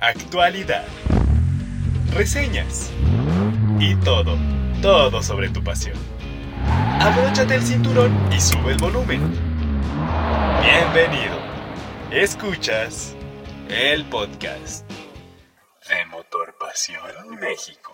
actualidad, reseñas y todo, todo sobre tu pasión. Abróchate el cinturón y sube el volumen. Bienvenido. Escuchas el podcast de Motor Pasión México.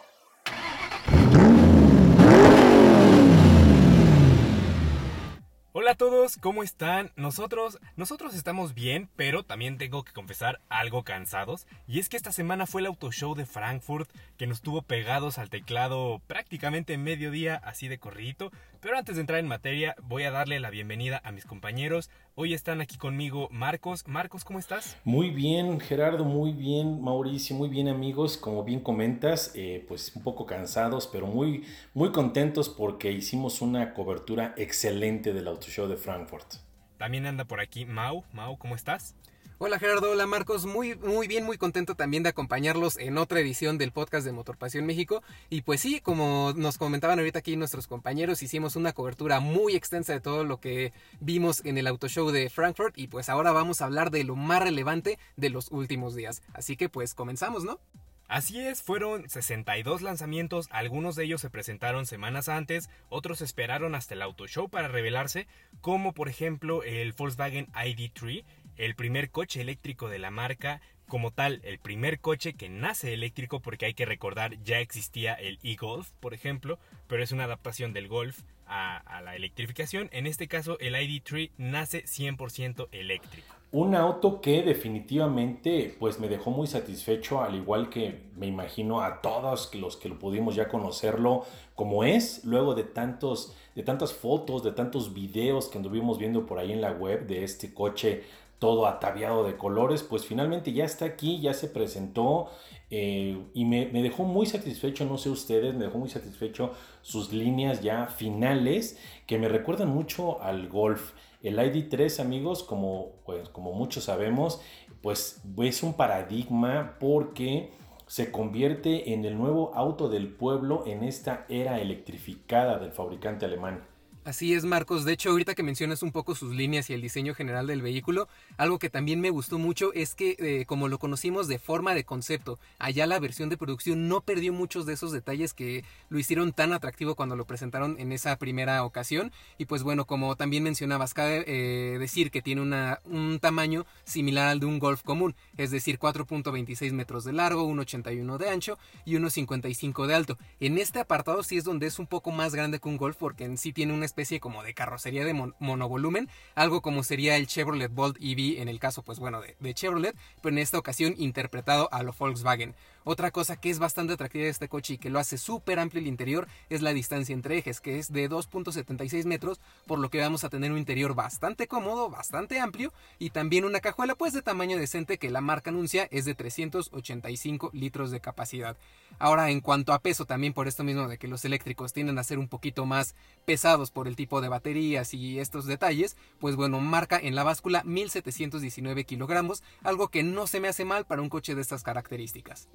Hola a todos, ¿cómo están? Nosotros, nosotros estamos bien, pero también tengo que confesar algo cansados. Y es que esta semana fue el auto show de Frankfurt que nos tuvo pegados al teclado prácticamente mediodía, así de corridito. Pero antes de entrar en materia, voy a darle la bienvenida a mis compañeros. Hoy están aquí conmigo Marcos. Marcos, ¿cómo estás? Muy bien, Gerardo, muy bien, Mauricio, muy bien amigos. Como bien comentas, eh, pues un poco cansados, pero muy, muy contentos porque hicimos una cobertura excelente del Auto Show de Frankfurt. También anda por aquí Mau. Mau, ¿cómo estás? Hola Gerardo, hola Marcos, muy, muy bien, muy contento también de acompañarlos en otra edición del podcast de Motor Pasión México. Y pues sí, como nos comentaban ahorita aquí nuestros compañeros, hicimos una cobertura muy extensa de todo lo que vimos en el auto show de Frankfurt y pues ahora vamos a hablar de lo más relevante de los últimos días. Así que pues comenzamos, ¿no? Así es, fueron 62 lanzamientos, algunos de ellos se presentaron semanas antes, otros esperaron hasta el auto show para revelarse, como por ejemplo el Volkswagen ID3, el primer coche eléctrico de la marca, como tal, el primer coche que nace eléctrico, porque hay que recordar, ya existía el e-Golf, por ejemplo, pero es una adaptación del Golf a, la electrificación. En este caso, el ID3 nace 100% eléctrico. Un auto que definitivamente pues me dejó muy satisfecho, al igual que me imagino a todos los que lo pudimos ya conocerlo como es, luego de tantos de tantas fotos, de tantos videos que anduvimos viendo por ahí en la web de este coche todo ataviado de colores, pues finalmente ya está aquí, ya se presentó eh, y me, dejó muy satisfecho, no sé ustedes, me dejó muy satisfecho sus líneas ya finales que me recuerdan mucho al Golf. El ID3, amigos, como, pues, como muchos sabemos, pues es un paradigma porque se convierte en el nuevo auto del pueblo en esta era electrificada del fabricante alemán. Así es, Marcos. De hecho, ahorita que mencionas un poco sus líneas y el diseño general del vehículo, algo que también me gustó mucho es que, eh, como lo conocimos de forma de concepto, allá la versión de producción no perdió muchos de esos detalles que lo hicieron tan atractivo cuando lo presentaron en esa primera ocasión. Y pues bueno, como también mencionabas, cabe eh, decir que tiene un tamaño similar al de un Golf común, es decir, 4.26 metros de largo, 1.81 de ancho y 1.55 de alto. En este apartado sí es donde es un poco más grande que un Golf porque en sí tiene una especie como de carrocería de mon monovolumen, algo como sería el Chevrolet Bolt EV en el caso, pues bueno, de, de Chevrolet, pero en esta ocasión interpretado a lo Volkswagen. Otra cosa que es bastante atractiva de este coche y que lo hace súper amplio el interior es la distancia entre ejes, que es de 2.76 metros, por lo que vamos a tener un interior bastante cómodo, bastante amplio y también una cajuela pues de tamaño decente que la marca anuncia es de 385 litros de capacidad. Ahora en cuanto a peso también por esto mismo de que los eléctricos tienden a ser un poquito más pesados por el tipo de baterías y estos detalles, pues bueno, marca en la báscula 1719 kilogramos, algo que no se me hace mal para un coche de estas características.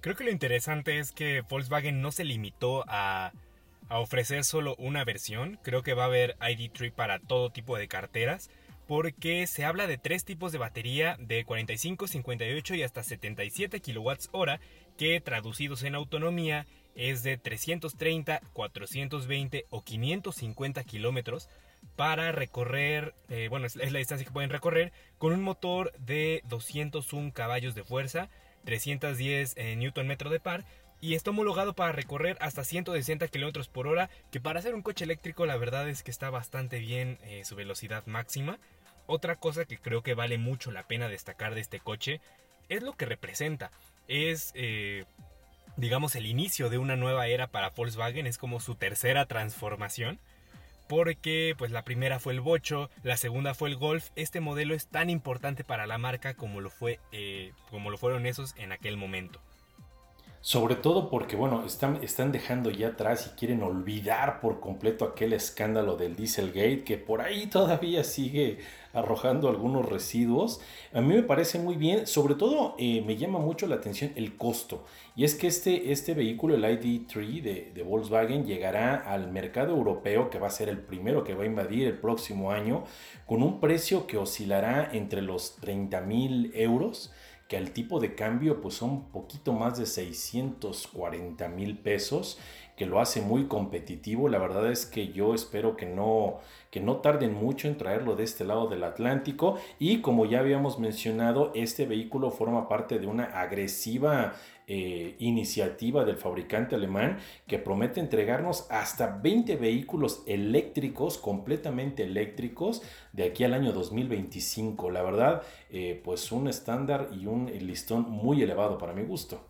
Creo que lo interesante es que Volkswagen no se limitó a, a, ofrecer solo una versión. Creo que va a haber ID3 para todo tipo de carteras. Porque se habla de tres tipos de batería de 45, 58 y hasta 77 kWh que traducidos en autonomía es de 330, 420 o 550 kilómetros para recorrer, eh, bueno, es, la distancia que pueden recorrer con un motor de 201 caballos de fuerza 310 eh, Nm de par y está homologado para recorrer hasta 160 km por hora, que para ser un coche eléctrico la verdad es que está bastante bien eh, su velocidad máxima. Otra cosa que creo que vale mucho la pena destacar de este coche es lo que representa. Es, eh, digamos, el inicio de una nueva era para Volkswagen, es como su tercera transformación porque pues la primera fue el Bocho, la segunda fue el Golf. Este modelo es tan importante para la marca como lo fue, eh, como lo fueron esos en aquel momento. Sobre todo porque, bueno, están, están dejando ya atrás y quieren olvidar por completo aquel escándalo del Dieselgate que por ahí todavía sigue arrojando algunos residuos. A mí me parece muy bien, sobre todo eh, me llama mucho la atención el costo. Y es que este, este vehículo, el ID3 de, de, Volkswagen, llegará al mercado europeo, que va a ser el primero que va a invadir el próximo año, con un precio que oscilará entre los 30 mil euros que al tipo de cambio pues son un poquito más de 640 mil pesos que lo hace muy competitivo. La verdad es que yo espero que no, que no tarden mucho en traerlo de este lado del Atlántico. Y como ya habíamos mencionado, este vehículo forma parte de una agresiva eh, iniciativa del fabricante alemán que promete entregarnos hasta 20 vehículos eléctricos, completamente eléctricos, de aquí al año 2025. La verdad, eh, pues un estándar y un listón muy elevado para mi gusto.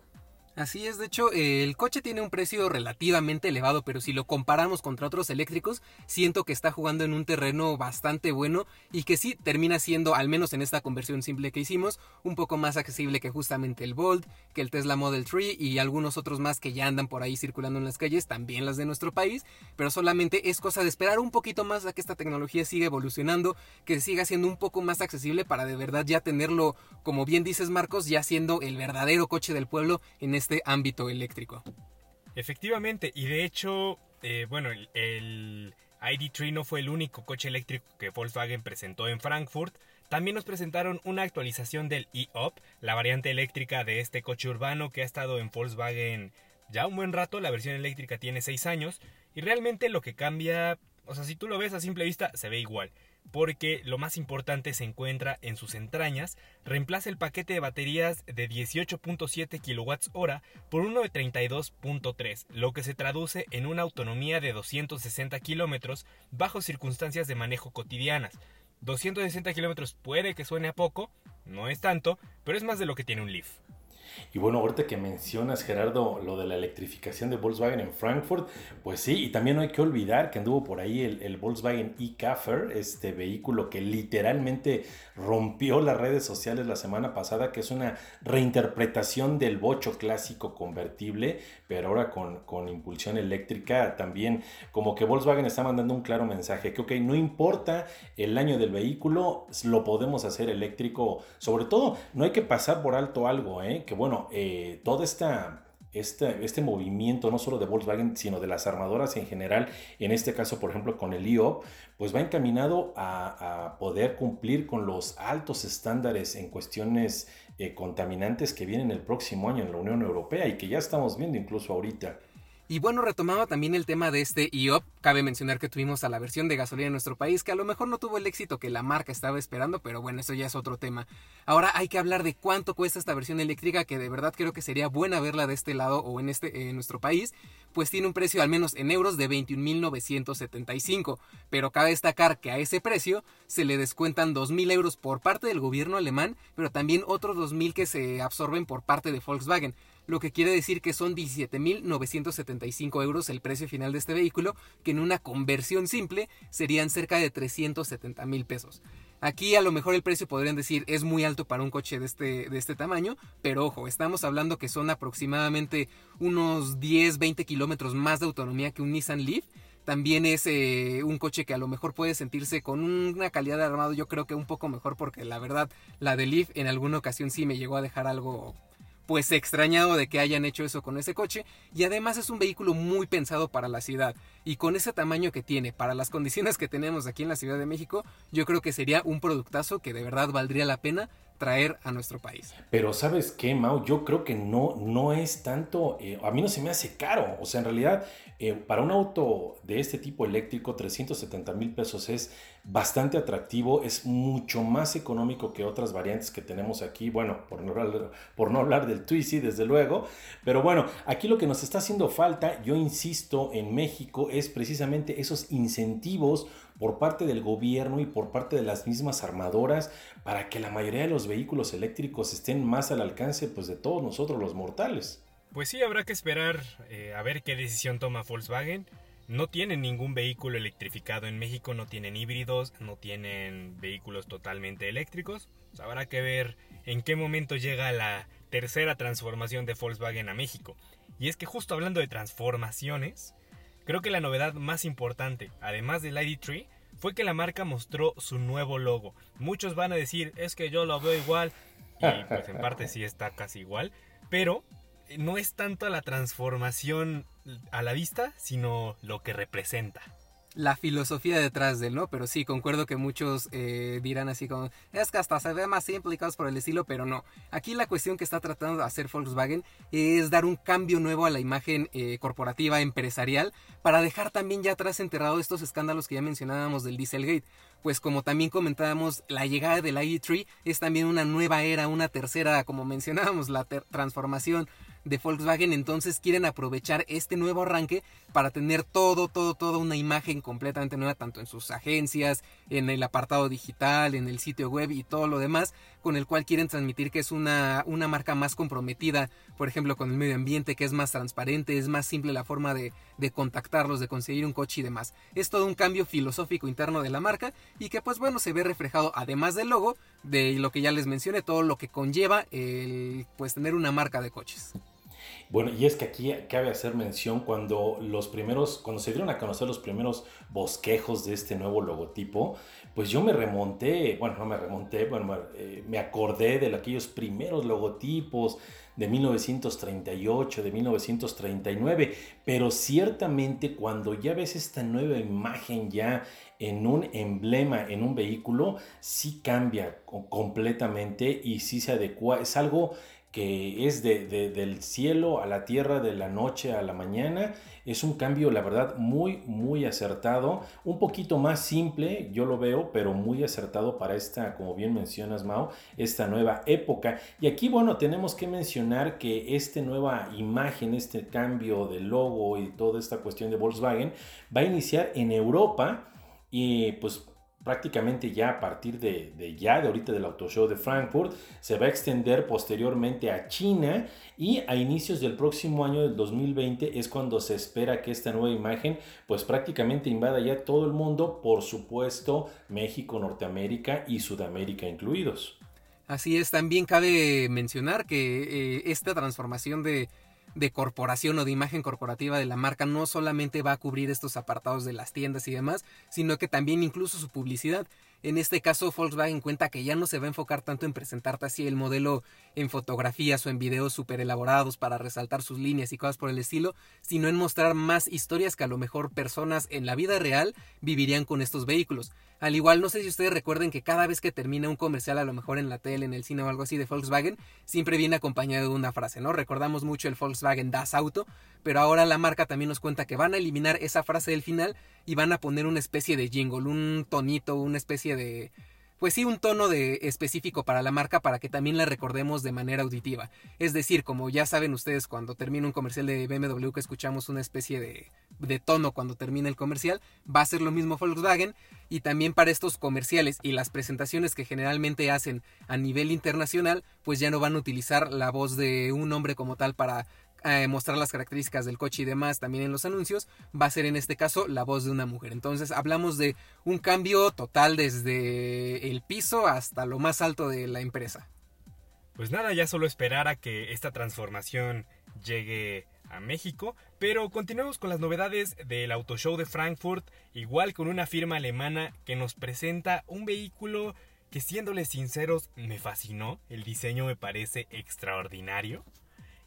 Así es, de hecho, el coche tiene un precio relativamente elevado, pero si lo comparamos contra otros eléctricos, siento que está jugando en un terreno bastante bueno y que sí termina siendo, al menos en esta conversión simple que hicimos, un poco más accesible que justamente el Bolt, que el Tesla Model 3 y algunos otros más que ya andan por ahí circulando en las calles, también las de nuestro país, pero solamente es cosa de esperar un poquito más a que esta tecnología siga evolucionando, que siga siendo un poco más accesible para de verdad ya tenerlo, como bien dices Marcos, ya siendo el verdadero coche del pueblo en este este ámbito eléctrico. Efectivamente, y de hecho, eh, bueno, el, ID3 no fue el único coche eléctrico que Volkswagen presentó en Frankfurt. También nos presentaron una actualización del e-Up, la variante eléctrica de este coche urbano que ha estado en Volkswagen ya un buen rato. La versión eléctrica tiene 6 años y realmente lo que cambia, o sea, si tú lo ves a simple vista, se ve igual porque lo más importante se encuentra en sus entrañas, reemplaza el paquete de baterías de 18.7 kWh por uno de 32.3, lo que se traduce en una autonomía de 260 km bajo circunstancias de manejo cotidianas. 260 km puede que suene a poco, no es tanto, pero es más de lo que tiene un Leaf. Y bueno, ahorita que mencionas, Gerardo, lo de la electrificación de Volkswagen en Frankfurt, pues sí, y también no hay que olvidar que anduvo por ahí el, Volkswagen e-Caffer, este vehículo que literalmente rompió las redes sociales la semana pasada, que es una reinterpretación del bocho clásico convertible, pero ahora con, con impulsión eléctrica también, como que Volkswagen está mandando un claro mensaje, que ok, no importa el año del vehículo, lo podemos hacer eléctrico, sobre todo, no hay que pasar por alto algo, ¿eh? que bueno, eh, todo esta, este movimiento, no solo de Volkswagen, sino de las armadoras en general, en este caso, por ejemplo, con el IOP, pues va encaminado a, poder cumplir con los altos estándares en cuestiones eh, contaminantes que vienen el próximo año en la Unión Europea y que ya estamos viendo incluso ahorita. Y bueno, retomaba también el tema de este IOP. Cabe mencionar que tuvimos a la versión de gasolina en nuestro país, que a lo mejor no tuvo el éxito que la marca estaba esperando, pero bueno, eso ya es otro tema. Ahora hay que hablar de cuánto cuesta esta versión eléctrica, que de verdad creo que sería buena verla de este lado o en, este, en nuestro país, pues tiene un precio al menos en euros de 21.975. Pero cabe destacar que a ese precio se le descuentan 2.000 euros por parte del gobierno alemán, pero también otros 2.000 que se absorben por parte de Volkswagen lo que quiere decir que son 17.975 euros el precio final de este vehículo, que en una conversión simple serían cerca de 370.000 pesos. Aquí a lo mejor el precio podrían decir es muy alto para un coche de este, de este tamaño, pero ojo, estamos hablando que son aproximadamente unos 10-20 kilómetros más de autonomía que un Nissan Leaf. También es eh, un coche que a lo mejor puede sentirse con una calidad de armado yo creo que un poco mejor porque la verdad la de Leaf en alguna ocasión sí me llegó a dejar algo pues extrañado de que hayan hecho eso con ese coche. Y además es un vehículo muy pensado para la ciudad. Y con ese tamaño que tiene para las condiciones que tenemos aquí en la Ciudad de México yo creo que sería un productazo que de verdad valdría la pena traer a nuestro país. Pero sabes qué, Mau, yo creo que no, no es tanto, eh, a mí no se me hace caro, o sea, en realidad eh, para un auto de este tipo eléctrico 370 mil pesos es bastante atractivo, es mucho más económico que otras variantes que tenemos aquí, bueno, por no hablar, por no hablar del Twizy, desde luego, pero bueno, aquí lo que nos está haciendo falta, yo insisto, en México es precisamente esos incentivos por parte del gobierno y por parte de las mismas armadoras para que la mayoría de los vehículos eléctricos estén más al alcance pues, de todos nosotros los mortales. Pues sí, habrá que esperar eh, a ver qué decisión toma Volkswagen. No tienen ningún vehículo electrificado en México, no tienen híbridos, no tienen vehículos totalmente eléctricos. habrá que ver en qué momento llega la tercera transformación de Volkswagen a México. Y es que justo hablando de transformaciones, Creo que la novedad más importante, además del ID3, fue que la marca mostró su nuevo logo. Muchos van a decir, es que yo lo veo igual, y pues en parte sí está casi igual, pero no es tanto la transformación a la vista, sino lo que representa. La filosofía detrás de él, ¿no? Pero sí, concuerdo que muchos eh, dirán así como, es que hasta se ve más simple por el estilo, pero no. Aquí la cuestión que está tratando de hacer Volkswagen es dar un cambio nuevo a la imagen eh, corporativa empresarial para dejar también ya atrás enterrado estos escándalos que ya mencionábamos del Dieselgate. Pues como también comentábamos, la llegada del ID3 es también una nueva era, una tercera, como mencionábamos, la transformación de Volkswagen, entonces quieren aprovechar este nuevo arranque para tener todo, todo, toda una imagen completamente nueva, tanto en sus agencias, en el apartado digital, en el sitio web y todo lo demás, con el cual quieren transmitir que es una, una marca más comprometida, por ejemplo, con el medio ambiente, que es más transparente, es más simple la forma de, de contactarlos, de conseguir un coche y demás. Es todo un cambio filosófico interno de la marca y que pues bueno se ve reflejado además del logo, de lo que ya les mencioné, todo lo que conlleva el pues tener una marca de coches. Bueno, y es que aquí cabe hacer mención cuando los primeros, cuando se dieron a conocer los primeros bosquejos de este nuevo logotipo, pues yo me remonté, bueno, no me remonté, bueno, eh, me acordé de aquellos primeros logotipos de 1938, de 1939, pero ciertamente cuando ya ves esta nueva imagen ya en un emblema, en un vehículo, sí cambia completamente y sí se adecua, es algo que es de, del cielo a la tierra, de la noche a la mañana. Es un cambio, la verdad, muy, muy acertado. Un poquito más simple, yo lo veo, pero muy acertado para esta, como bien mencionas, Mao, esta nueva época. Y aquí, bueno, tenemos que mencionar que esta nueva imagen, este cambio de logo y toda esta cuestión de Volkswagen va a iniciar en Europa. Y pues prácticamente ya a partir de, ya, de ahorita del Auto Show de Frankfurt, se va a extender posteriormente a China y a inicios del próximo año del 2020 es cuando se espera que esta nueva imagen pues prácticamente invada ya todo el mundo, por supuesto México, Norteamérica y Sudamérica incluidos. Así es, también cabe mencionar que eh, esta transformación de de corporación o de imagen corporativa de la marca no solamente va a cubrir estos apartados de las tiendas y demás, sino que también incluso su publicidad. En este caso, Volkswagen cuenta que ya no se va a enfocar tanto en presentarte así el modelo en fotografías o en videos súper elaborados para resaltar sus líneas y cosas por el estilo, sino en mostrar más historias que a lo mejor personas en la vida real vivirían con estos vehículos. Al igual, no sé si ustedes recuerden que cada vez que termina un comercial, a lo mejor en la tele, en el cine o algo así de Volkswagen, siempre viene acompañado de una frase, ¿no? Recordamos mucho el Volkswagen Das Auto, pero ahora la marca también nos cuenta que van a eliminar esa frase del final y van a poner una especie de jingle, un tonito, una especie de pues sí un tono de específico para la marca para que también la recordemos de manera auditiva. Es decir, como ya saben ustedes cuando termina un comercial de BMW que escuchamos una especie de, de tono cuando termina el comercial, va a ser lo mismo Volkswagen y también para estos comerciales y las presentaciones que generalmente hacen a nivel internacional, pues ya no van a utilizar la voz de un hombre como tal para eh, mostrar las características del coche y demás también en los anuncios, va a ser en este caso la voz de una mujer. Entonces hablamos de un cambio total desde el piso hasta lo más alto de la empresa. Pues nada, ya solo esperar a que esta transformación llegue a México, pero continuamos con las novedades del Auto Show de Frankfurt, igual con una firma alemana que nos presenta un vehículo que siéndoles sinceros me fascinó, el diseño me parece extraordinario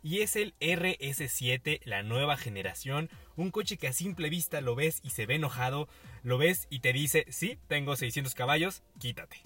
y es el RS7, la nueva generación, un coche que a simple vista lo ves y se ve enojado, lo ves y te dice, sí, tengo 600 caballos, quítate.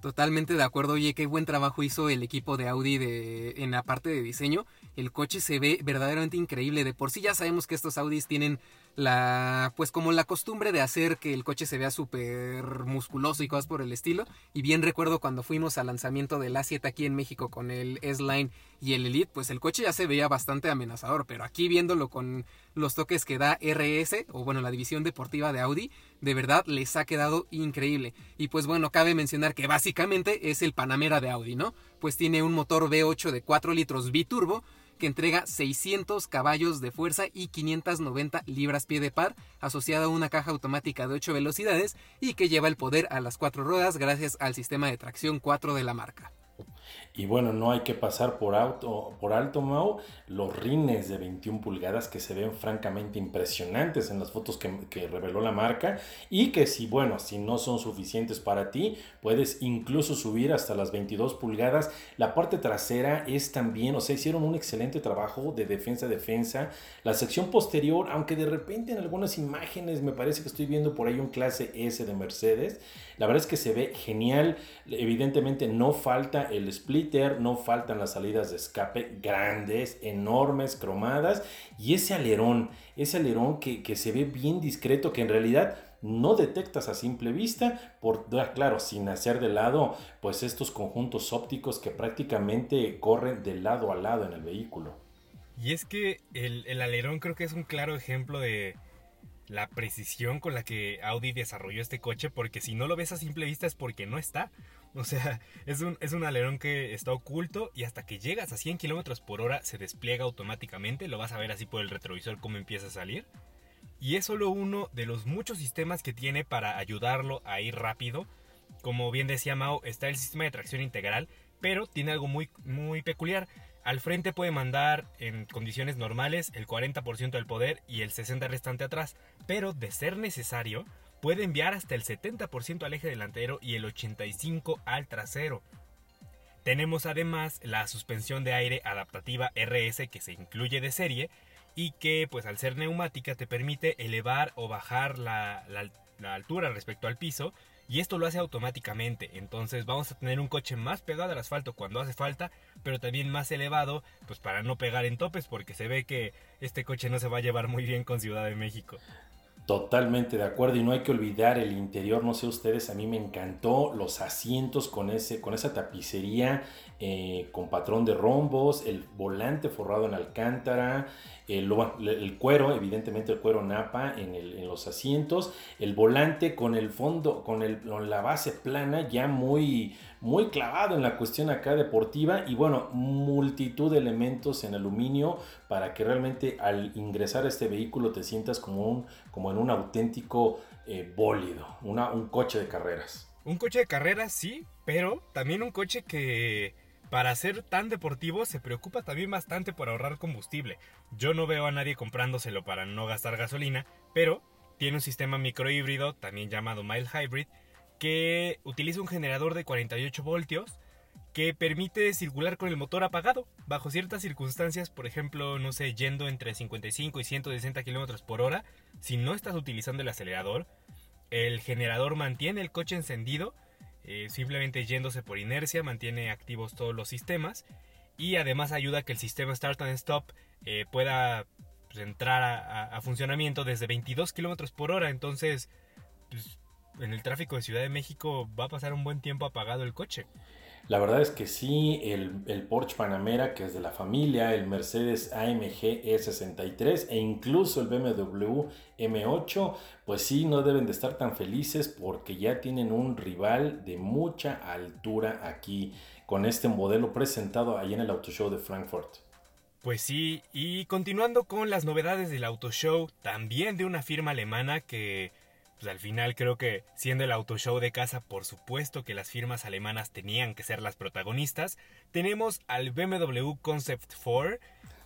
Totalmente de acuerdo, oye, qué buen trabajo hizo el equipo de Audi de, en la parte de diseño. El coche se ve verdaderamente increíble. De por sí ya sabemos que estos Audis tienen la pues como la costumbre de hacer que el coche se vea súper musculoso y cosas por el estilo. Y bien recuerdo cuando fuimos al lanzamiento del A7 aquí en México con el S-Line y el Elite, pues el coche ya se veía bastante amenazador, pero aquí viéndolo con los toques que da RS, o bueno, la división deportiva de Audi, de verdad les ha quedado increíble. Y pues bueno, cabe mencionar que básicamente es el Panamera de Audi, ¿no? Pues tiene un motor V8 de 4 litros biturbo que entrega 600 caballos de fuerza y 590 libras pie de par, asociada a una caja automática de 8 velocidades y que lleva el poder a las cuatro ruedas gracias al sistema de tracción 4 de la marca. Y bueno, no hay que pasar por, auto, por alto, Mau, los rines de 21 pulgadas que se ven francamente impresionantes en las fotos que, que, reveló la marca y que si, bueno, si no son suficientes para ti, puedes incluso subir hasta las 22 pulgadas. La parte trasera es también, o sea, hicieron un excelente trabajo de defensa-defensa. La sección posterior, aunque de repente en algunas imágenes me parece que estoy viendo por ahí un clase S de Mercedes, la verdad es que se ve genial. Evidentemente no falta el splitter, no faltan las salidas de escape grandes, enormes, cromadas. Y ese alerón, ese alerón que, que se ve bien discreto, que en realidad no detectas a simple vista, por, claro, sin hacer de lado, pues estos conjuntos ópticos que prácticamente corren de lado a lado en el vehículo. Y es que el, el alerón creo que es un claro ejemplo de, la precisión con la que Audi desarrolló este coche, porque si no lo ves a simple vista es porque no está. O sea, es un, es un alerón que está oculto y hasta que llegas a 100 km por hora se despliega automáticamente. Lo vas a ver así por el retrovisor cómo empieza a salir. Y es solo uno de los muchos sistemas que tiene para ayudarlo a ir rápido. Como bien decía Mao, está el sistema de tracción integral, pero tiene algo muy, muy peculiar. Al frente puede mandar en condiciones normales el 40% del poder y el 60% restante atrás, pero de ser necesario puede enviar hasta el 70% al eje delantero y el 85% al trasero. Tenemos además la suspensión de aire adaptativa RS que se incluye de serie y que pues al ser neumática te permite elevar o bajar la, altura respecto al piso y esto lo hace automáticamente. Entonces vamos a tener un coche más pegado al asfalto cuando hace falta, pero también más elevado, pues para no pegar en topes, porque se ve que este coche no se va a llevar muy bien con Ciudad de México. Totalmente de acuerdo y no hay que olvidar el interior, no sé ustedes, a mí me encantó los asientos con, ese, con esa tapicería eh, con patrón de rombos, el volante forrado en alcántara, el, cuero, evidentemente el cuero napa en, los asientos, el volante con el fondo, con, la base plana ya muy, muy clavado en la cuestión acá deportiva y bueno, multitud de elementos en aluminio para que realmente al ingresar a este vehículo te sientas como, como en un auténtico eh, bólido, un coche de carreras. Un coche de carreras, sí, pero también un coche que para ser tan deportivo se preocupa también bastante por ahorrar combustible. Yo no veo a nadie comprándoselo para no gastar gasolina, pero tiene un sistema microhíbrido, también llamado mild hybrid, que utiliza un generador de 48 voltios que permite circular con el motor apagado bajo ciertas circunstancias, por ejemplo, no sé, yendo entre 55 y 160 km por hora, si no estás utilizando el acelerador, el generador mantiene el coche encendido eh, simplemente yéndose por inercia mantiene activos todos los sistemas y además ayuda a que el sistema Start and Stop eh, pueda pues, entrar a, funcionamiento desde 22 kilómetros por hora. Entonces, pues, en el tráfico de Ciudad de México va a pasar un buen tiempo apagado el coche. La verdad es que sí, el, el, Porsche Panamera, que es de la familia, el Mercedes AMG E63 e incluso el BMW M8, pues sí, no deben de estar tan felices porque ya tienen un rival de mucha altura aquí con este modelo presentado ahí en el Auto Show de Frankfurt. Pues sí, y continuando con las novedades del Auto Show, también de una firma alemana que pues al final creo que siendo el auto show de casa, por supuesto que las firmas alemanas tenían que ser las protagonistas. Tenemos al BMW Concept 4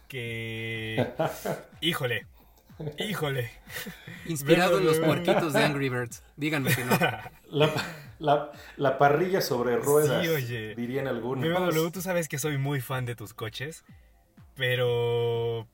que... Híjole, híjole. Inspirado en los puerquitos de Angry Birds. Díganme que no. La, parrilla sobre ruedas, sí, oye. dirían algunos. BMW, tú sabes que soy muy fan de tus coches, pero...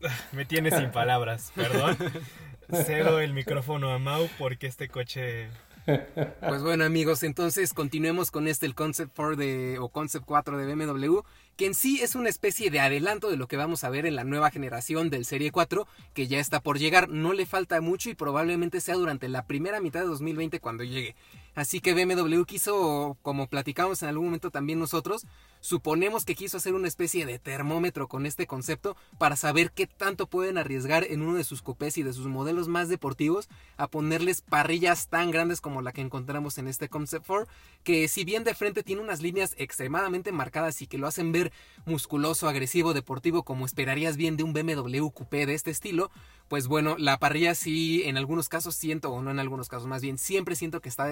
Me tienes sin palabras, perdón. Cedo el micrófono a Mau porque este coche... Pues bueno amigos, entonces continuemos con este el Concept 4 de, o Concept 4 de BMW, que en sí es una especie de adelanto de lo que vamos a ver en la nueva generación del Serie 4, que ya está por llegar, no le falta mucho y probablemente sea durante la primera mitad de 2020 cuando llegue. Así que BMW quiso, como platicamos en algún momento también nosotros, Suponemos que quiso hacer una especie de termómetro con este concepto para saber qué tanto pueden arriesgar en uno de sus cupés y de sus modelos más deportivos a ponerles parrillas tan grandes como la que encontramos en este Concept 4, que si bien de frente tiene unas líneas extremadamente marcadas y que lo hacen ver musculoso, agresivo, deportivo como esperarías bien de un BMW coupé de este estilo, pues bueno, la parrilla sí en algunos casos siento, o no en algunos casos más bien, siempre siento que está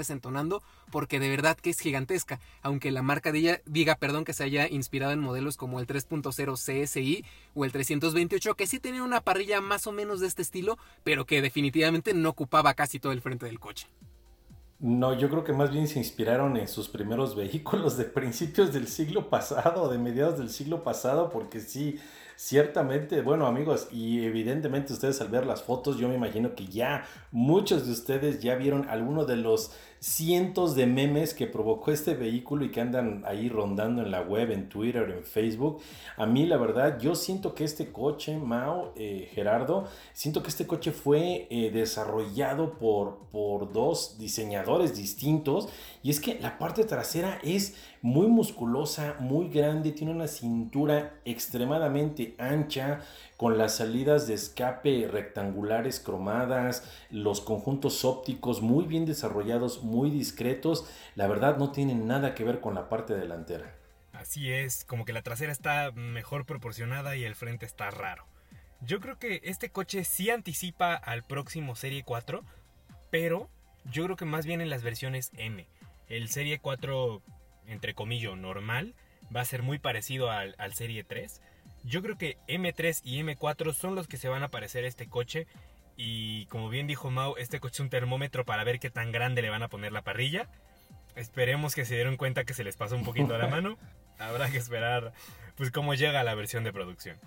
porque de verdad que es gigantesca, aunque la marca diga, perdón, que se haya inspirado en modelos como el 3.0 CSI o el 328, que sí tenía una parrilla más o menos de este estilo, pero que definitivamente no ocupaba casi todo el frente del coche. No, yo creo que más bien se inspiraron en sus primeros vehículos de principios del siglo pasado, de mediados del siglo pasado, porque sí, Ciertamente, bueno amigos, y evidentemente ustedes al ver las fotos, yo me imagino que ya muchos de ustedes ya vieron alguno de los cientos de memes que provocó este vehículo y que andan ahí rondando en la web, en Twitter, en Facebook. A mí la verdad, yo siento que este coche, Mao, eh, Gerardo, siento que este coche fue eh, desarrollado por, por dos diseñadores distintos y es que la parte trasera es muy musculosa, muy grande, tiene una cintura extremadamente ancha, con las salidas de escape rectangulares cromadas, los conjuntos ópticos muy bien desarrollados, muy discretos, la verdad no tienen nada que ver con la parte delantera. Así es, como que la trasera está mejor proporcionada y el frente está raro. Yo creo que este coche sí anticipa al próximo Serie 4, pero yo creo que más bien en las versiones M. El Serie 4, entre comillas, normal, va a ser muy parecido al, Serie 3 yo creo que M3 y M4 son los que se van a parecer este coche. Y como bien dijo Mau, este coche es un termómetro para ver qué tan grande le van a poner la parrilla. Esperemos que se dieron cuenta que se les pasó un poquito a la mano. Habrá que esperar pues cómo llega la versión de producción.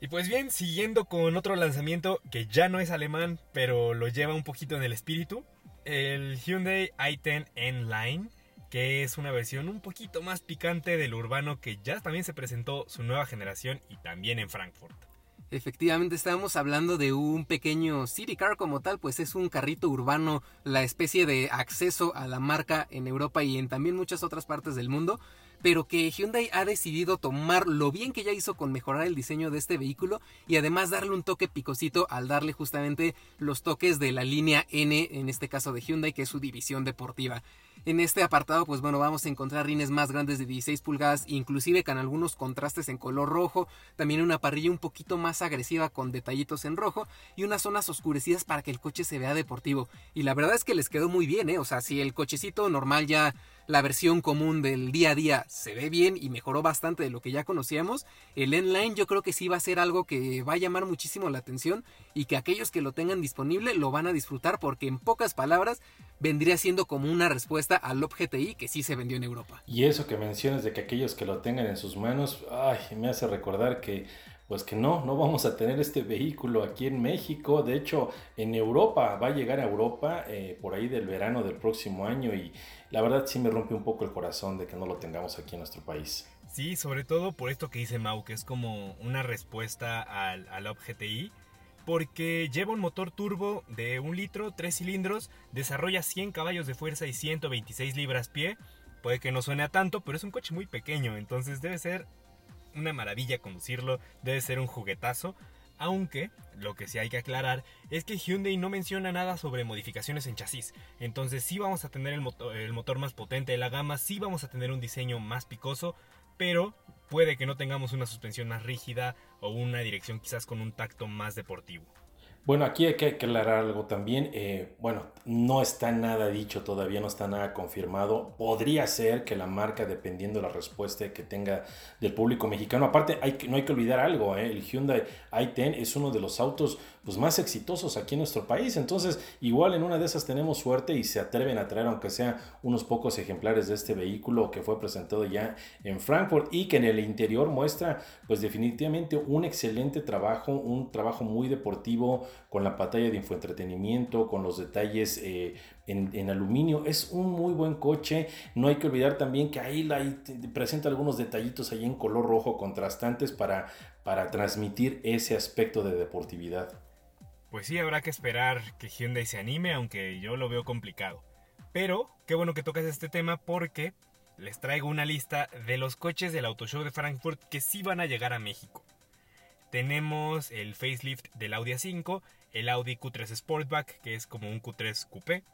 Y pues bien, siguiendo con otro lanzamiento que ya no es alemán, pero lo lleva un poquito en el espíritu, el Hyundai i10 N-Line que es una versión un poquito más picante del urbano que ya también se presentó su nueva generación y también en Frankfurt. Efectivamente, estábamos hablando de un pequeño city car como tal, pues es un carrito urbano, la especie de acceso a la marca en Europa y en también muchas otras partes del mundo, pero que Hyundai ha decidido tomar lo bien que ya hizo con mejorar el diseño de este vehículo y además darle un toque picosito al darle justamente los toques de la línea N, en este caso de Hyundai, que es su división deportiva. En este apartado, pues bueno, vamos a encontrar rines más grandes de 16 pulgadas, inclusive con algunos contrastes en color rojo, también una parrilla un poquito más agresiva con detallitos en rojo y unas zonas oscurecidas para que el coche se vea deportivo. Y la verdad es que les quedó muy bien, ¿eh? O sea, si el cochecito normal ya la versión común del día a día se ve bien y mejoró bastante de lo que ya conocíamos, el N-Line yo creo que sí va a ser algo que va a llamar muchísimo la atención y que aquellos que lo tengan disponible lo van a disfrutar porque en pocas palabras vendría siendo como una respuesta al GTI que sí se vendió en Europa. Y eso que mencionas de que aquellos que lo tengan en sus manos, ay, me hace recordar que pues que no, no vamos a tener este vehículo aquí en México. De hecho, en Europa, va a llegar a Europa eh, por ahí del verano del próximo año y la verdad sí me rompe un poco el corazón de que no lo tengamos aquí en nuestro país. Sí, sobre todo por esto que dice Mau, que es como una respuesta al, al GTI porque lleva un motor turbo de un litro, tres cilindros, desarrolla 100 caballos de fuerza y 126 libras-pie. Puede que no suene a tanto, pero es un coche muy pequeño, entonces debe ser una maravilla conducirlo, debe ser un juguetazo. Aunque lo que sí hay que aclarar es que Hyundai no menciona nada sobre modificaciones en chasis. Entonces sí vamos a tener el motor, el motor más potente de la gama, sí vamos a tener un diseño más picoso, pero puede que no tengamos una suspensión más rígida o una dirección quizás con un tacto más deportivo. Bueno, aquí hay que aclarar algo también. Eh, bueno, no está nada dicho todavía, no está nada confirmado. Podría ser que la marca, dependiendo de la respuesta que tenga del público mexicano, aparte no hay que olvidar algo, eh, el Hyundai i10 es uno de los autos pues, más exitosos aquí en nuestro país. Entonces, igual en una de esas tenemos suerte y se atreven a traer, aunque sea unos pocos ejemplares de este vehículo que fue presentado ya en Frankfurt y que en el interior muestra, pues definitivamente un excelente trabajo, un trabajo muy deportivo con la pantalla de infoentretenimiento, con los detalles eh, en, aluminio. Es un muy buen coche. No hay que olvidar también que ahí, presenta algunos detallitos ahí en color rojo contrastantes para, para transmitir ese aspecto de deportividad. Pues sí, habrá que esperar que Hyundai se anime, aunque yo lo veo complicado. Pero qué bueno que tocas este tema porque les traigo una lista de los coches del Auto Show de Frankfurt que sí van a llegar a México. Tenemos el facelift del Audi A5, el Audi Q3 Sportback, que es como un Q3 Coupé,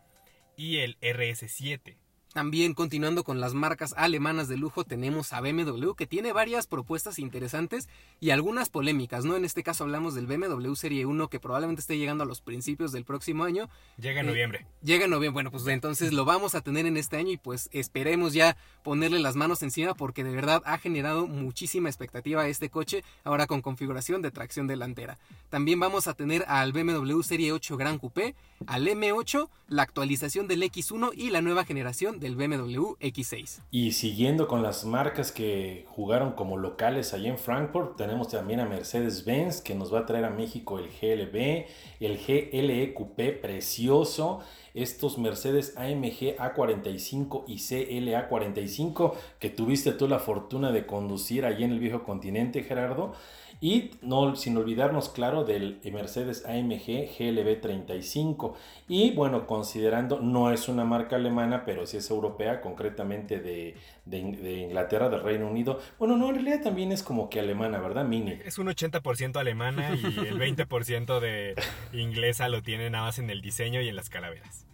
y el RS7. También continuando con las marcas alemanas de lujo tenemos a BMW que tiene varias propuestas interesantes y algunas polémicas, ¿no? En este caso hablamos del BMW Serie 1 que probablemente esté llegando a los principios del próximo año. Llega en noviembre. Llega en noviembre, bueno, pues entonces lo vamos a tener en este año y pues esperemos ya ponerle las manos encima porque de verdad ha generado muchísima expectativa a este coche ahora con configuración de tracción delantera. También vamos a tener al BMW Serie 8 Gran Coupé, al M8, la actualización del X1 y la nueva generación del BMW X6. Y siguiendo con las marcas que jugaron como locales allá en Frankfurt, tenemos también a Mercedes-Benz que nos va a traer a México el GLB, el GLE Coupé precioso, estos Mercedes AMG A45 y CLA 45 que tuviste tú la fortuna de conducir allí en el viejo continente, Gerardo. Y no, sin olvidarnos, claro, del Mercedes AMG GLB 35. Y bueno, considerando, no es una marca alemana, pero sí es europea, concretamente de, de, Inglaterra, del Reino Unido. Bueno, no, en realidad también es como que alemana, ¿verdad, Mini? Es un 80% alemana y el 20% de inglesa lo tiene nada más en el diseño y en las calaveras.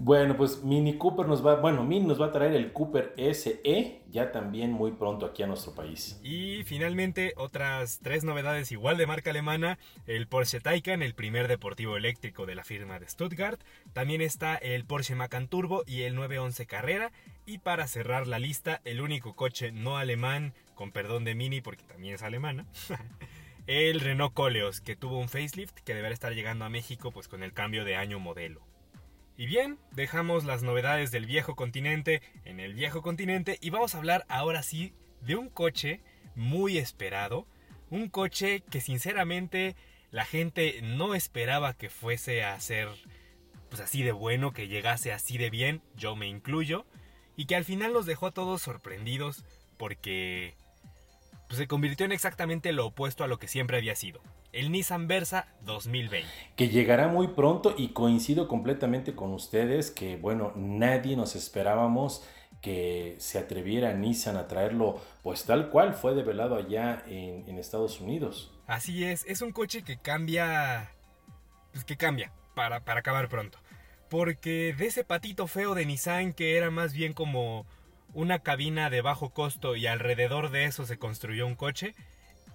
Bueno, pues Mini Cooper nos va, bueno, Mini nos va a traer el Cooper SE ya también muy pronto aquí a nuestro país. Y finalmente otras tres novedades igual de marca alemana, el Porsche Taycan, el primer deportivo eléctrico de la firma de Stuttgart, también está el Porsche Macan Turbo y el 911 Carrera y para cerrar la lista, el único coche no alemán, con perdón de Mini porque también es alemana. el Renault Coleos, que tuvo un facelift que deberá estar llegando a México pues con el cambio de año modelo. Y bien, dejamos las novedades del viejo continente en el viejo continente y vamos a hablar ahora sí de un coche muy esperado, un coche que sinceramente la gente no esperaba que fuese a ser pues así de bueno, que llegase así de bien, yo me incluyo, y que al final nos dejó a todos sorprendidos porque pues, se convirtió en exactamente lo opuesto a lo que siempre había sido el Nissan Versa 2020. Que llegará muy pronto y coincido completamente con ustedes que, bueno, nadie nos esperábamos que se atreviera Nissan a traerlo pues tal cual fue develado allá en, Estados Unidos. Así es, es un coche que cambia, pues que cambia para, para acabar pronto. Porque de ese patito feo de Nissan que era más bien como una cabina de bajo costo y alrededor de eso se construyó un coche,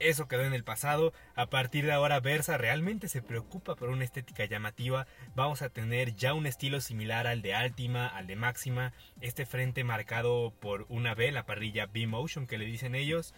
eso quedó en el pasado. A partir de ahora Versa realmente se preocupa por una estética llamativa. Vamos a tener ya un estilo similar al de Altima, al de Máxima. Este frente marcado por una B, la parrilla B-Motion que le dicen ellos.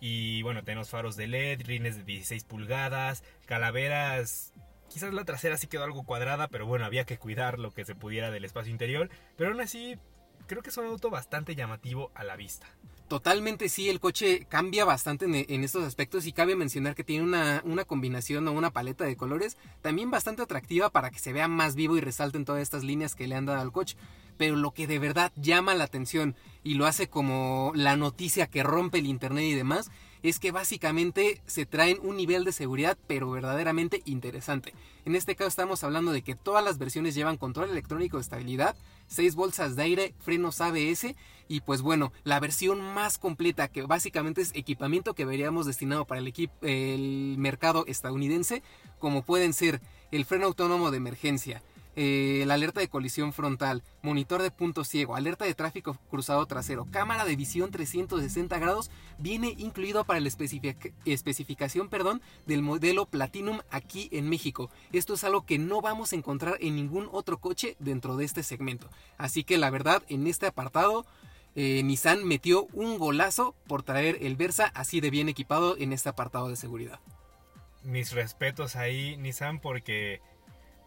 Y bueno, tenemos faros de LED, rines de 16 pulgadas, calaveras Quizás la trasera sí quedó algo cuadrada, pero bueno, había que cuidar lo que se pudiera del espacio interior. Pero aún así, creo que es un auto bastante llamativo a la vista. Totalmente sí, el coche cambia bastante en, estos aspectos y cabe mencionar que tiene una, una, combinación o una paleta de colores también bastante atractiva para que se vea más vivo y resalten todas estas líneas que le han dado al coche. Pero lo que de verdad llama la atención y lo hace como la noticia que rompe el internet y demás es que básicamente se traen un nivel de seguridad pero verdaderamente interesante. En este caso estamos hablando de que todas las versiones llevan control electrónico de estabilidad, 6 bolsas de aire, frenos ABS y pues bueno, la versión más completa que básicamente es equipamiento que veríamos destinado para el, el mercado estadounidense, como pueden ser el freno autónomo de emergencia, eh, la alerta de colisión frontal, monitor de punto ciego, alerta de tráfico cruzado trasero, cámara de visión 360 grados, viene incluido para la especificación perdón, del modelo Platinum aquí en México. Esto es algo que no vamos a encontrar en ningún otro coche dentro de este segmento. Así que la verdad, en este apartado, eh, Nissan metió un golazo por traer el Versa así de bien equipado en este apartado de seguridad. Mis respetos ahí, Nissan, porque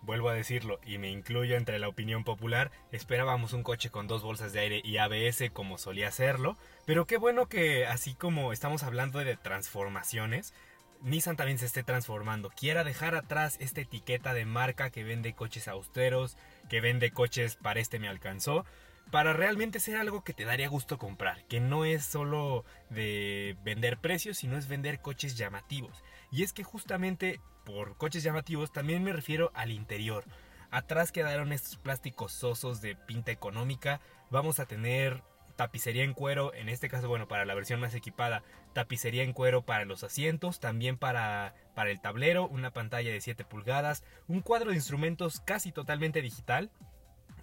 Vuelvo a decirlo, y me incluyo entre la opinión popular, esperábamos un coche con dos bolsas de aire y ABS como solía serlo, pero qué bueno que así como estamos hablando de transformaciones, Nissan también se esté transformando, quiera dejar atrás esta etiqueta de marca que vende coches austeros, que vende coches para este me alcanzó, para realmente ser algo que te daría gusto comprar, que no es solo de vender precios, sino es vender coches llamativos. Y es que justamente por coches llamativos también me refiero al interior. Atrás quedaron estos plásticos sosos de pinta económica. Vamos a tener tapicería en cuero, en este caso, bueno, para la versión más equipada, tapicería en cuero para los asientos, también para, para el tablero, una pantalla de 7 pulgadas, un cuadro de instrumentos casi totalmente digital.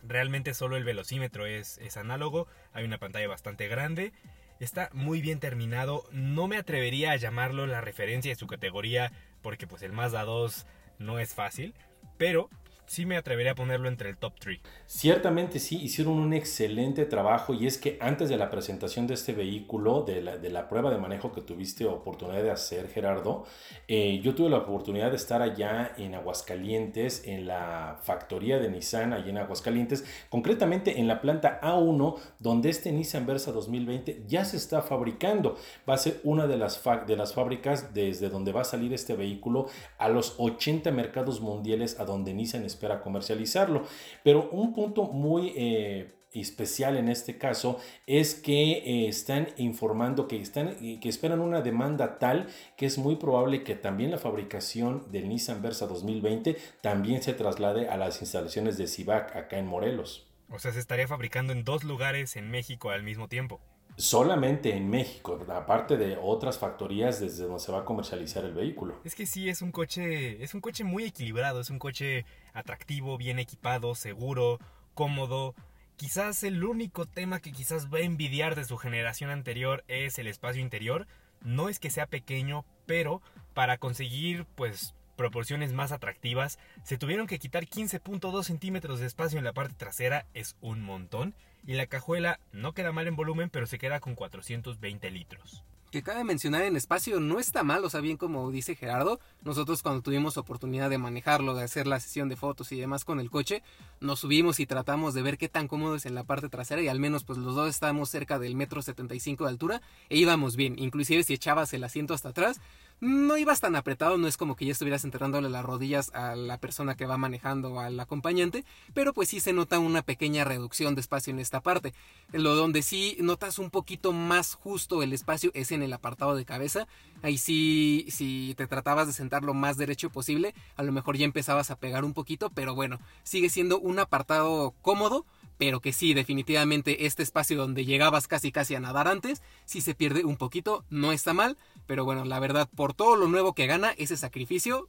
Realmente solo el velocímetro es, es análogo, hay una pantalla bastante grande. Está muy bien terminado, no me atrevería a llamarlo la referencia de su categoría porque pues el Mazda 2 no es fácil, pero sí me atrevería a ponerlo entre el top 3. Ciertamente sí, hicieron un excelente trabajo y es que antes de la presentación de este vehículo, de la, prueba de manejo que tuviste oportunidad de hacer, Gerardo, eh, yo tuve la oportunidad de estar allá en Aguascalientes, en la factoría de Nissan, allá en Aguascalientes, concretamente en la planta A1, donde este Nissan Versa 2020 ya se está fabricando. Va a ser una de las, de las fábricas desde donde va a salir este vehículo a los 80 mercados mundiales a donde Nissan está espera comercializarlo. Pero un punto muy eh, especial en este caso es que eh, están informando que, están, que esperan una demanda tal que es muy probable que también la fabricación del Nissan Versa 2020 también se traslade a las instalaciones de Civac acá en Morelos. O sea, se estaría fabricando en dos lugares en México al mismo tiempo solamente en México, aparte de otras factorías desde donde se va a comercializar el vehículo. Es que sí, es un coche, es un coche muy equilibrado, es un coche atractivo, bien equipado, seguro, cómodo. Quizás el único tema que quizás va a envidiar de su generación anterior es el espacio interior. No es que sea pequeño, pero para conseguir pues proporciones más atractivas, se tuvieron que quitar 15.2 centímetros de espacio en la parte trasera, es un montón, y la cajuela no queda mal en volumen, pero se queda con 420 litros. Que cabe mencionar en espacio no está mal, o sea, bien como dice Gerardo, nosotros cuando tuvimos oportunidad de manejarlo, de hacer la sesión de fotos y demás con el coche, nos subimos y tratamos de ver qué tan cómodo es en la parte trasera y al menos pues los dos estábamos cerca del metro 75 de altura e íbamos bien, inclusive si echabas el asiento hasta atrás, no ibas tan apretado, no es como que ya estuvieras enterrándole las rodillas a la persona que va manejando o al acompañante, pero pues sí se nota una pequeña reducción de espacio en esta parte. Lo donde sí notas un poquito más justo el espacio es en el apartado de cabeza. Ahí sí, si te tratabas de sentar lo más derecho posible, a lo mejor ya empezabas a pegar un poquito, pero bueno, sigue siendo un apartado cómodo pero que sí, definitivamente este espacio donde llegabas casi casi a nadar antes, si se pierde un poquito, no está mal, pero bueno, la verdad, por todo lo nuevo que gana ese sacrificio,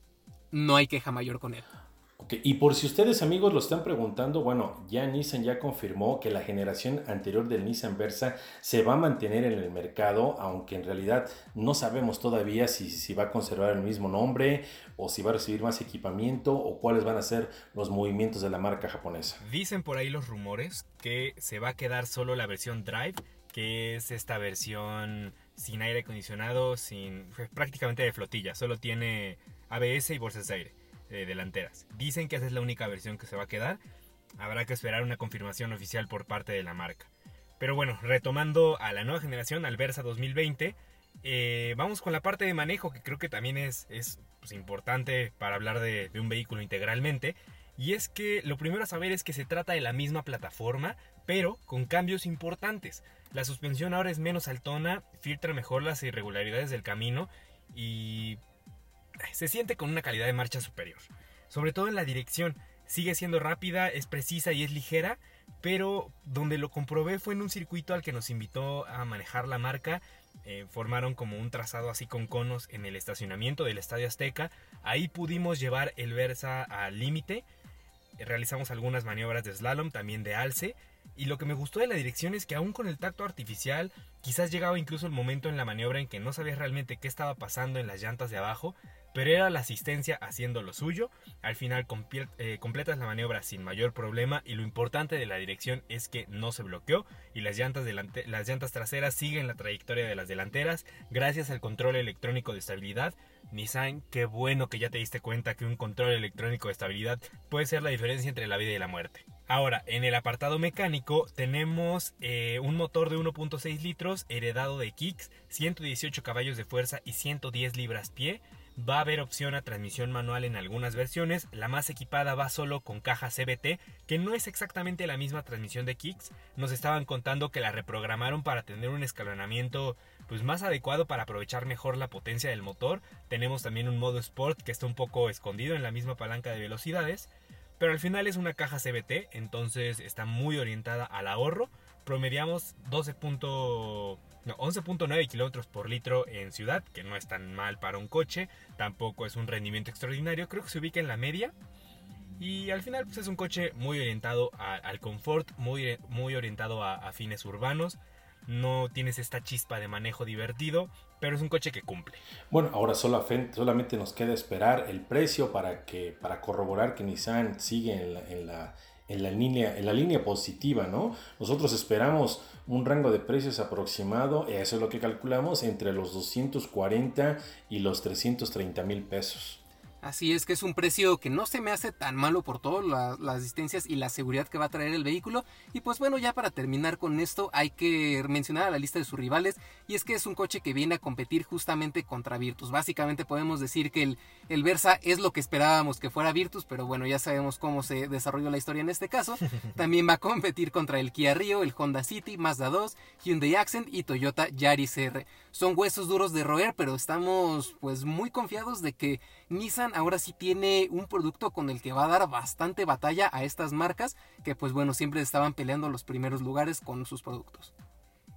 no hay queja mayor con él. Y por si ustedes amigos lo están preguntando, bueno, ya Nissan ya confirmó que la generación anterior del Nissan Versa se va a mantener en el mercado, aunque en realidad no sabemos todavía si, si va a conservar el mismo nombre o si va a recibir más equipamiento o cuáles van a ser los movimientos de la marca japonesa. Dicen por ahí los rumores que se va a quedar solo la versión Drive, que es esta versión sin aire acondicionado, sin pues, prácticamente de flotilla, solo tiene ABS y bolsas de aire delanteras. Dicen que esa es la única versión que se va a quedar. Habrá que esperar una confirmación oficial por parte de la marca. Pero bueno, retomando a la nueva generación, al Versa 2020, eh, vamos con la parte de manejo que creo que también es, es pues, importante para hablar de, de un vehículo integralmente. Y es que lo primero a saber es que se trata de la misma plataforma, pero con cambios importantes. La suspensión ahora es menos altona, filtra mejor las irregularidades del camino y se siente con una calidad de marcha superior. Sobre todo en la dirección. Sigue siendo rápida, es precisa y es ligera, pero donde lo comprobé fue en un circuito al que nos invitó a manejar la marca. Eh, formaron como un trazado así con conos en el estacionamiento del Estadio Azteca. Ahí pudimos llevar el Versa al límite. Realizamos algunas maniobras de slalom, también de alce. Y lo que me gustó de la dirección es que aún con el tacto artificial, quizás llegaba incluso el momento en la maniobra en que no sabías realmente qué estaba pasando en las llantas de abajo, pero era la asistencia haciendo lo suyo. Al final eh, completas la maniobra sin mayor problema y lo importante de la dirección es que no se bloqueó y las llantas, las llantas traseras siguen la trayectoria de las delanteras gracias al control electrónico de estabilidad. Nissan, qué bueno que ya te diste cuenta que un control electrónico de estabilidad puede ser la diferencia entre la vida y la muerte. Ahora, en el apartado mecánico tenemos eh, un motor de 1.6 litros heredado de Kicks, 118 caballos de fuerza y 110 libras pie. Va a haber opción a transmisión manual en algunas versiones. La más equipada va solo con caja CBT, que no es exactamente la misma transmisión de Kicks. Nos estaban contando que la reprogramaron para tener un escalonamiento pues más adecuado para aprovechar mejor la potencia del motor. Tenemos también un modo Sport que está un poco escondido en la misma palanca de velocidades. Pero al final es una caja CBT, entonces está muy orientada al ahorro promediamos 12. no, 11.9 kilómetros por litro en ciudad, que no es tan mal para un coche, tampoco es un rendimiento extraordinario, creo que se ubica en la media. Y al final pues es un coche muy orientado al confort, muy, muy orientado a, fines urbanos. No tienes esta chispa de manejo divertido, pero es un coche que cumple. Bueno, ahora solamente nos queda esperar el precio para, que, para corroborar que Nissan sigue en la, en la, en la, línea, en la línea positiva, ¿no? Nosotros esperamos un rango de precios aproximado, eso es lo que calculamos, entre los 240 y los 330 mil pesos. Así es que es un precio que no se me hace tan malo por todas las distancias y la seguridad que va a traer el vehículo. Y pues bueno, ya para terminar con esto hay que mencionar a la lista de sus rivales y es que es un coche que viene a competir justamente contra Virtus. Básicamente podemos decir que el, el Versa es lo que esperábamos que fuera Virtus, pero bueno, ya sabemos cómo se desarrolló la historia en este caso. También va a competir contra el Kia Rio, el Honda City, Mazda 2, Hyundai Accent y Toyota Yaris R. Son huesos duros de roer, pero estamos pues muy confiados de que Nissan ahora sí tiene un producto con el que va a dar bastante batalla a estas marcas que pues bueno siempre estaban peleando los primeros lugares con sus productos.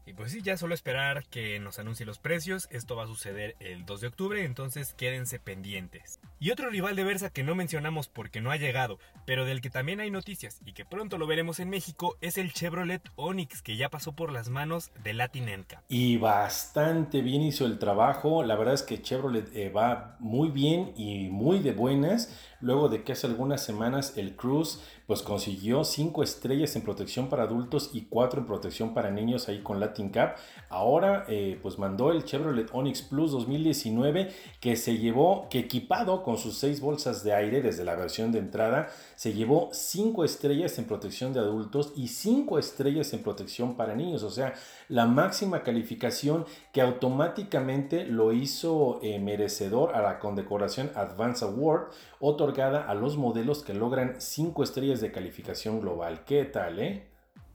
Y pues sí, ya solo esperar que nos anuncie los precios. Esto va a suceder el 2 de octubre, entonces quédense pendientes. Y otro rival de Versa que no mencionamos porque no ha llegado, pero del que también hay noticias y que pronto lo veremos en México, es el Chevrolet Onix que ya pasó por las manos de Latin NCAP. Y bastante bien hizo el trabajo. La verdad es que Chevrolet eh, va muy bien y muy de buenas luego de que hace algunas semanas el Cruz pues consiguió 5 estrellas en protección para adultos y 4 en protección para niños ahí con Latin Cup. Ahora eh, pues mandó el Chevrolet Onix Plus 2019 que se llevó, que equipado con sus 6 bolsas de aire desde la versión de entrada, se llevó 5 estrellas en protección de adultos y 5 estrellas en protección para niños. O sea, la máxima calificación que automáticamente lo hizo eh, merecedor a la condecoración Advance Award otorgada a los modelos que logran 5 estrellas de calificación global. ¿Qué tal, eh?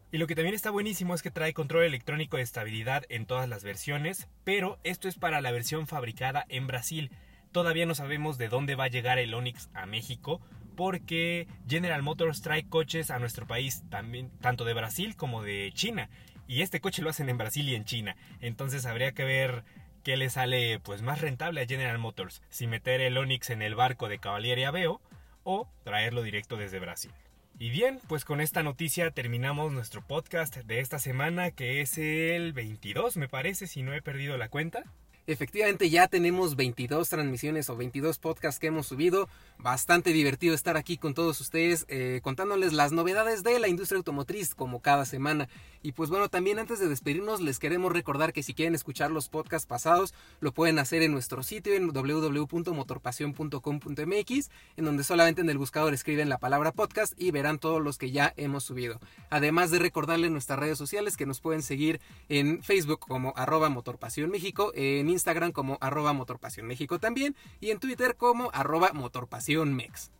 Y lo que también está buenísimo es que trae control electrónico de estabilidad en todas las versiones, pero esto es para la versión fabricada en Brasil. Todavía no sabemos de dónde va a llegar el Onix a México, porque General Motors trae coches a nuestro país, también, tanto de Brasil como de China. Y este coche lo hacen en Brasil y en China. Entonces habría que ver qué le sale pues más rentable a General Motors, si meter el Onix en el barco de Cavalieri Aveo o traerlo directo desde Brasil. Y bien, pues con esta noticia terminamos nuestro podcast de esta semana que es el 22 me parece si no he perdido la cuenta. Efectivamente ya tenemos 22 transmisiones o 22 podcasts que hemos subido. Bastante divertido estar aquí con todos ustedes eh, contándoles las novedades de la industria automotriz como cada semana. Y pues bueno, también antes de despedirnos les queremos recordar que si quieren escuchar los podcasts pasados lo pueden hacer en nuestro sitio en www.motorpasion.com.mx en donde solamente en el buscador escriben la palabra podcast y verán todos los que ya hemos subido. Además de recordarles nuestras redes sociales que nos pueden seguir en Facebook como arroba Motorpasión México, en Instagram como arroba Motorpasión México también y en Twitter como arroba Motorpasión Mex.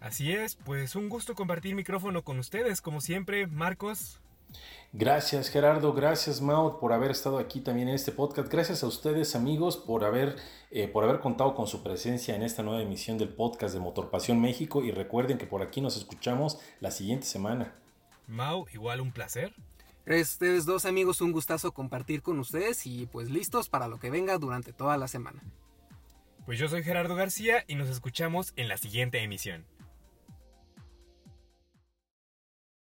Así es, pues un gusto compartir micrófono con ustedes, como siempre, Marcos. Gracias Gerardo, gracias Maud por haber estado aquí también en este podcast. Gracias a ustedes amigos por haber, eh, por haber contado con su presencia en esta nueva emisión del podcast de Motor Pasión México y recuerden que por aquí nos escuchamos la siguiente semana. Mau, igual un placer. Ustedes dos amigos, un gustazo compartir con ustedes y pues listos para lo que venga durante toda la semana. Pues yo soy Gerardo García y nos escuchamos en la siguiente emisión.